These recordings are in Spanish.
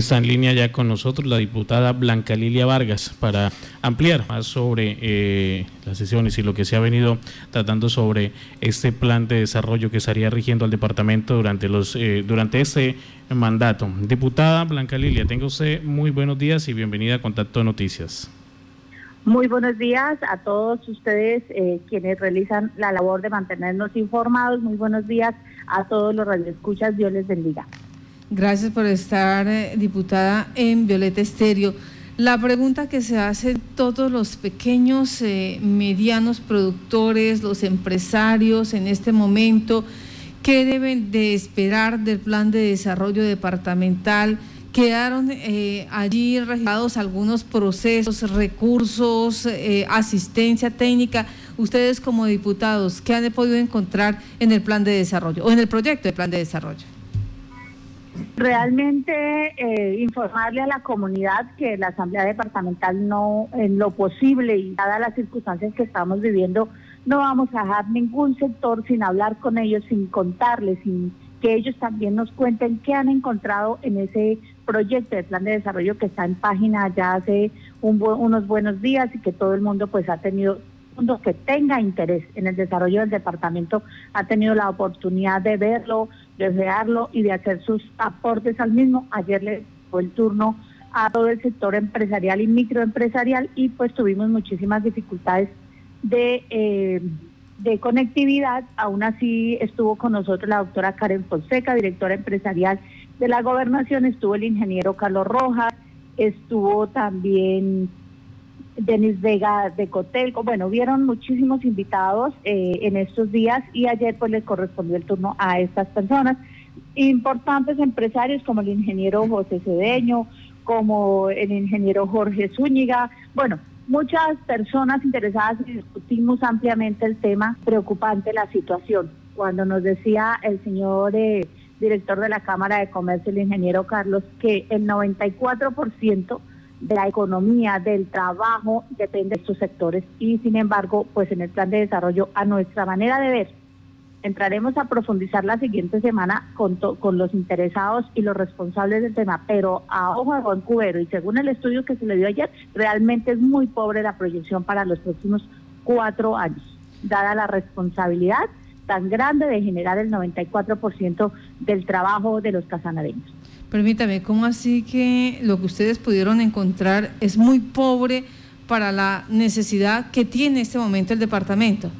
Está en línea ya con nosotros la diputada Blanca Lilia Vargas para ampliar más sobre eh, las sesiones y lo que se ha venido tratando sobre este plan de desarrollo que estaría rigiendo al departamento durante, los, eh, durante este mandato. Diputada Blanca Lilia, tenga usted muy buenos días y bienvenida a Contacto Noticias. Muy buenos días a todos ustedes eh, quienes realizan la labor de mantenernos informados. Muy buenos días a todos los radioescuchas. Dios les bendiga. Gracias por estar, eh, diputada, en Violeta Estéreo. La pregunta que se hacen todos los pequeños, eh, medianos productores, los empresarios en este momento, ¿qué deben de esperar del plan de desarrollo departamental? Quedaron eh, allí registrados algunos procesos, recursos, asistencia técnica. Ustedes como diputados, ¿qué han podido encontrar en el plan de desarrollo o en el proyecto de plan de desarrollo? Realmente eh, informarle a la comunidad que la Asamblea Departamental no, en lo posible y dadas las circunstancias que estamos viviendo, no vamos a dejar ningún sector sin hablar con ellos, sin contarles, sin que ellos también nos cuenten qué han encontrado en ese proyecto de plan de desarrollo que está en página ya hace unos buenos días y que todo el mundo pues ha tenido mundo que tenga interés en el desarrollo del departamento ha tenido la oportunidad de verlo, de leerlo y de hacer sus aportes al mismo. Ayer le fue el turno a todo el sector empresarial y microempresarial y pues tuvimos muchísimas dificultades de, eh, de conectividad. Aún así estuvo con nosotros la doctora Karen Fonseca, directora empresarial de la gobernación, estuvo el ingeniero Carlos Rojas, estuvo también Denis Vega de Cotelco, bueno, vieron muchísimos invitados eh, en estos días y ayer pues les correspondió el turno a estas personas. Importantes empresarios como el ingeniero José Cedeño, como el ingeniero Jorge Zúñiga, bueno, muchas personas interesadas y discutimos ampliamente el tema preocupante la situación. Cuando nos decía el señor eh, director de la Cámara de Comercio, el ingeniero Carlos, que el 94% de la economía, del trabajo, depende de estos sectores y sin embargo, pues en el plan de desarrollo, a nuestra manera de ver, entraremos a profundizar la siguiente semana con, con los interesados y los responsables del tema, pero a ojo de buen cubero y según el estudio que se le dio ayer, realmente es muy pobre la proyección para los próximos cuatro años, dada la responsabilidad tan grande de generar el 94% del trabajo de los casanareños. Permítame, ¿cómo así que lo que ustedes pudieron encontrar es muy pobre para la necesidad que tiene este momento el departamento?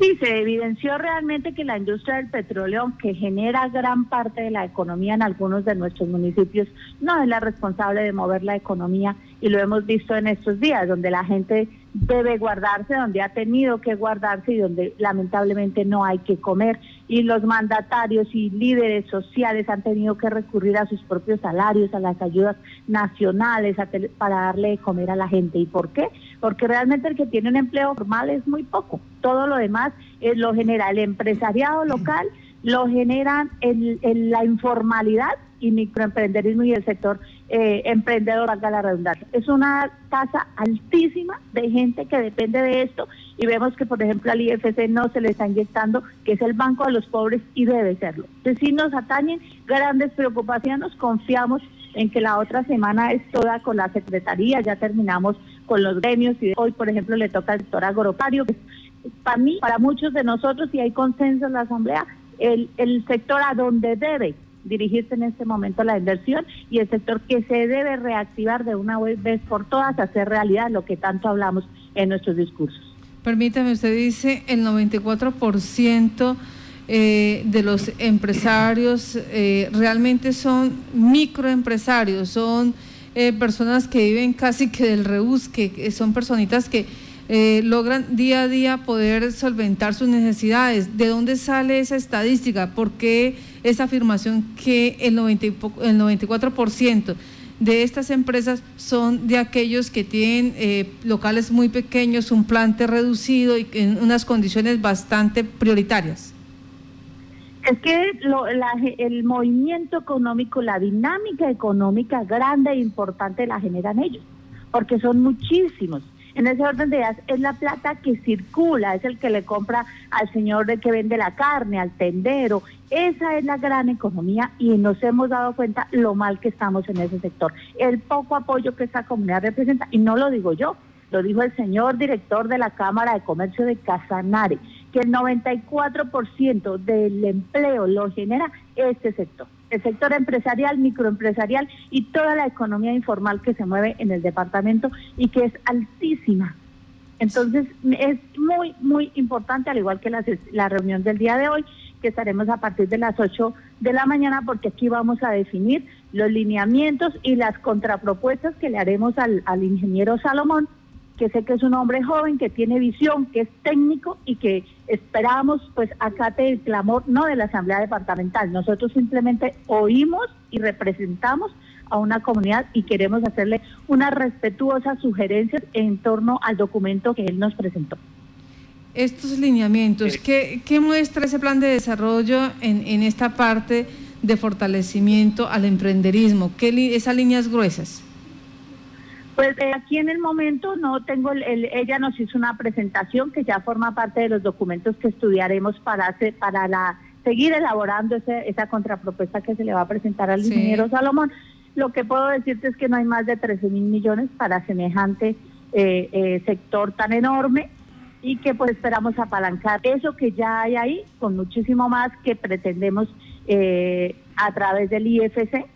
Sí, se evidenció realmente que la industria del petróleo, que genera gran parte de la economía en algunos de nuestros municipios, no es la responsable de mover la economía y lo hemos visto en estos días, donde la gente debe guardarse, donde ha tenido que guardarse y donde lamentablemente no hay que comer. Y los mandatarios y líderes sociales han tenido que recurrir a sus propios salarios, a las ayudas nacionales para darle de comer a la gente. ¿Y por qué? Porque realmente el que tiene un empleo formal es muy poco. Todo lo demás es lo genera el empresariado local, lo generan en, la informalidad y microemprenderismo y el sector eh, emprendedor, valga la redundancia. Es una tasa altísima de gente que depende de esto y vemos que, por ejemplo, al IFC no se le está inyectando, que es el banco de los pobres y debe serlo. Entonces, si nos atañen grandes preocupaciones, confiamos en que la otra semana es toda con la Secretaría, ya terminamos con los gremios y hoy, por ejemplo, le toca al sector agropario. Para mí, para muchos de nosotros, y hay consenso en la Asamblea, el, el sector a donde debe dirigirse en este momento la inversión y el sector que se debe reactivar de una vez por todas, hacer realidad lo que tanto hablamos en nuestros discursos. Permítame, usted dice el 94% eh, de los empresarios eh, realmente son microempresarios, son eh, personas que viven casi que del reús, que son personitas que eh, logran día a día poder solventar sus necesidades. ¿De dónde sale esa estadística? ¿Por qué esa afirmación que el, 90 el 94% de estas empresas son de aquellos que tienen eh, locales muy pequeños, un plante reducido y en unas condiciones bastante prioritarias? Es que el movimiento económico, la dinámica económica grande e importante la generan ellos, porque son muchísimos En ese orden de ideas es la plata que circula, es el que le compra al señor que vende la carne, al tendero. Esa es la gran economía y nos hemos dado cuenta lo mal que estamos en ese sector. El poco apoyo que esta comunidad representa, y no lo digo yo, lo dijo el señor director de la Cámara de Comercio de Casanare, que el 94% del empleo lo genera este sector, el sector empresarial, microempresarial y toda la economía informal que se mueve en el departamento y que es altísima. Entonces es muy, muy importante, al igual que la, la reunión del día de hoy, que estaremos a partir de las 8 de la mañana, porque aquí vamos a definir los lineamientos y las contrapropuestas que le haremos al, al ingeniero Salomón que sé que es un hombre joven, que tiene visión, que es técnico y que esperamos pues acate el clamor no de la Asamblea Departamental. Nosotros simplemente oímos y representamos a una comunidad y queremos hacerle unas respetuosas sugerencias en torno al documento que él nos presentó. Estos lineamientos, ¿qué, qué muestra ese plan de desarrollo en, en esta parte de fortalecimiento al emprenderismo? ¿Qué esas líneas gruesas? Pues eh, aquí en el momento no tengo, el, ella nos hizo una presentación que ya forma parte de los documentos que estudiaremos para hacer, para la seguir elaborando ese, esa contrapropuesta que se le va a presentar al ingeniero Salomón. Lo que puedo decirte es que no hay más de 13 mil millones para semejante eh, eh, sector tan enorme y que pues esperamos apalancar eso que ya hay ahí con muchísimo más que pretendemos a través del IFC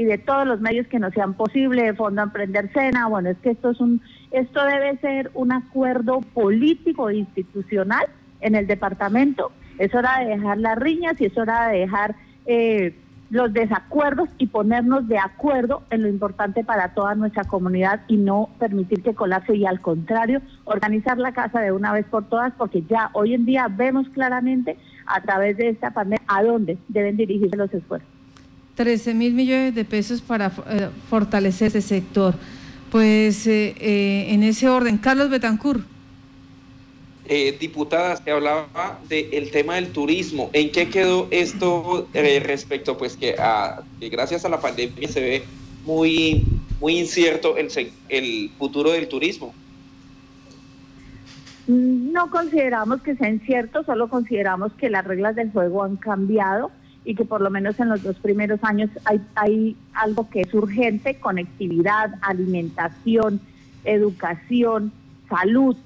y de todos los medios que nos sean posible, de Fondo Emprender Sena, bueno, es que esto es un, esto debe ser un acuerdo político e institucional en el departamento. Es hora de dejar las riñas y es hora de dejar eh, los desacuerdos y ponernos de acuerdo en lo importante para toda nuestra comunidad y no permitir que colapse y al contrario, organizar la casa de una vez por todas porque ya hoy en día vemos claramente a través de esta pandemia a dónde deben dirigirse los esfuerzos. 13 mil millones de pesos para eh, fortalecer ese sector. Pues eh, eh, en ese orden, Carlos Betancur. diputada, se hablaba del tema del turismo. ¿En qué quedó esto respecto? Pues que, gracias a la pandemia se ve muy, muy incierto el, el futuro del turismo. No consideramos que sea incierto, solo consideramos que las reglas del juego han cambiado y que por lo menos en los dos primeros años hay, hay algo que es urgente, conectividad, alimentación, educación, salud,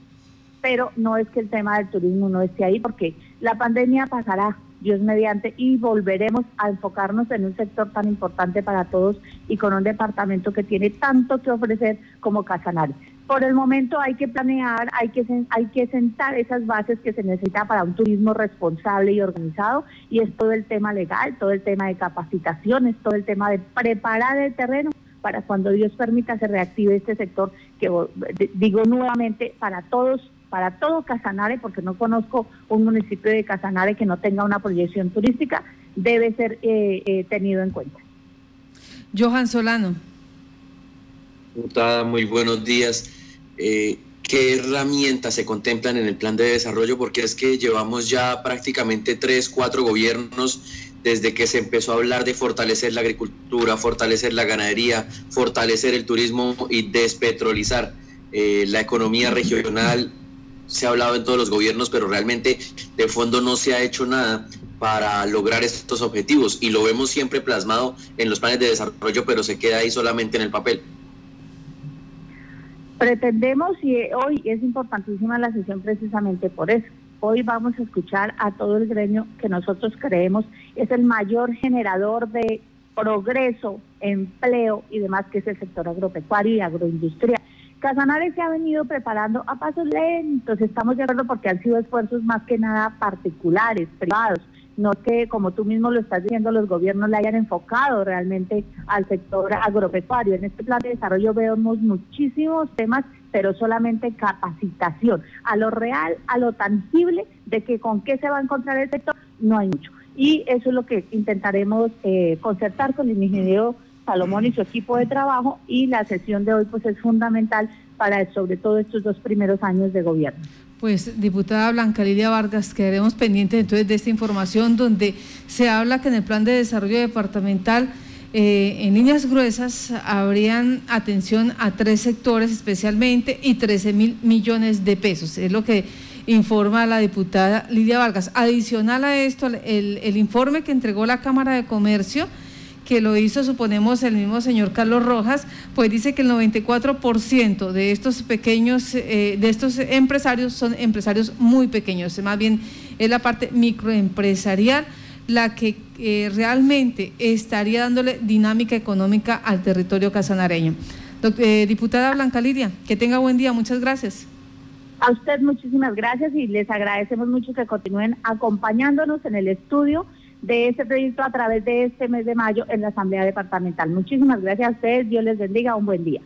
pero no es que el tema del turismo no esté ahí porque la pandemia pasará, Dios mediante, y volveremos a enfocarnos en un sector tan importante para todos y con un departamento que tiene tanto que ofrecer como Casanare por el momento hay que planear, hay que, hay que sentar esas bases que se necesita para un turismo responsable y organizado y es todo el tema legal, todo el tema de capacitaciones, todo el tema de preparar el terreno para cuando Dios permita se reactive este sector que digo nuevamente para todos para todo Casanare, porque no conozco un municipio de Casanare que no tenga una proyección turística, debe ser eh, eh, tenido en cuenta. Johan Solano. Muy buenos días. Eh, ¿Qué herramientas se contemplan en el plan de desarrollo? Porque es que llevamos ya prácticamente tres, cuatro gobiernos desde que se empezó a hablar de fortalecer la agricultura, fortalecer la ganadería, fortalecer el turismo y despetrolizar eh, la economía regional. Se ha hablado en todos los gobiernos, pero realmente de fondo no se ha hecho nada para lograr estos objetivos y lo vemos siempre plasmado en los planes de desarrollo, pero se queda ahí solamente en el papel. Pretendemos, y hoy es importantísima la sesión precisamente por eso, hoy vamos a escuchar a todo el gremio que nosotros creemos es el mayor generador de progreso, empleo y demás, que es el sector agropecuario y agroindustrial. Casanare se ha venido preparando a pasos lentos, estamos de acuerdo porque han sido esfuerzos más que nada particulares, privados no que, como tú mismo lo estás diciendo, los gobiernos le hayan enfocado realmente al sector agropecuario. En este plan de desarrollo vemos muchísimos temas, pero solamente capacitación. A lo real, a lo tangible de que con qué se va a encontrar el sector, no hay mucho. Y eso es lo que intentaremos eh, concertar con el ingeniero Salomón y su equipo de trabajo y la sesión de hoy pues es fundamental para sobre todo estos dos primeros años de gobierno. Pues, diputada Blanca Lidia Vargas, quedaremos pendientes entonces de esta información donde se habla que en el plan de desarrollo departamental eh, en líneas gruesas habrían atención a tres sectores especialmente y 13 mil millones de pesos. Es lo que informa la diputada Lidia Vargas. Adicional a esto, el, el informe que entregó la Cámara de Comercio que lo hizo, suponemos, el mismo señor Carlos Rojas, pues dice que el 94% de estos pequeños, eh, de estos empresarios son empresarios muy pequeños, más bien es la parte microempresarial la que eh, realmente estaría dándole dinámica económica al territorio casanareño. Eh, diputada Blanca Lidia, que tenga buen día, muchas gracias. A usted muchísimas gracias y les agradecemos mucho que continúen acompañándonos en el estudio de este proyecto a través de este mes de mayo en la Asamblea Departamental. Muchísimas gracias a ustedes, Dios les bendiga, un buen día.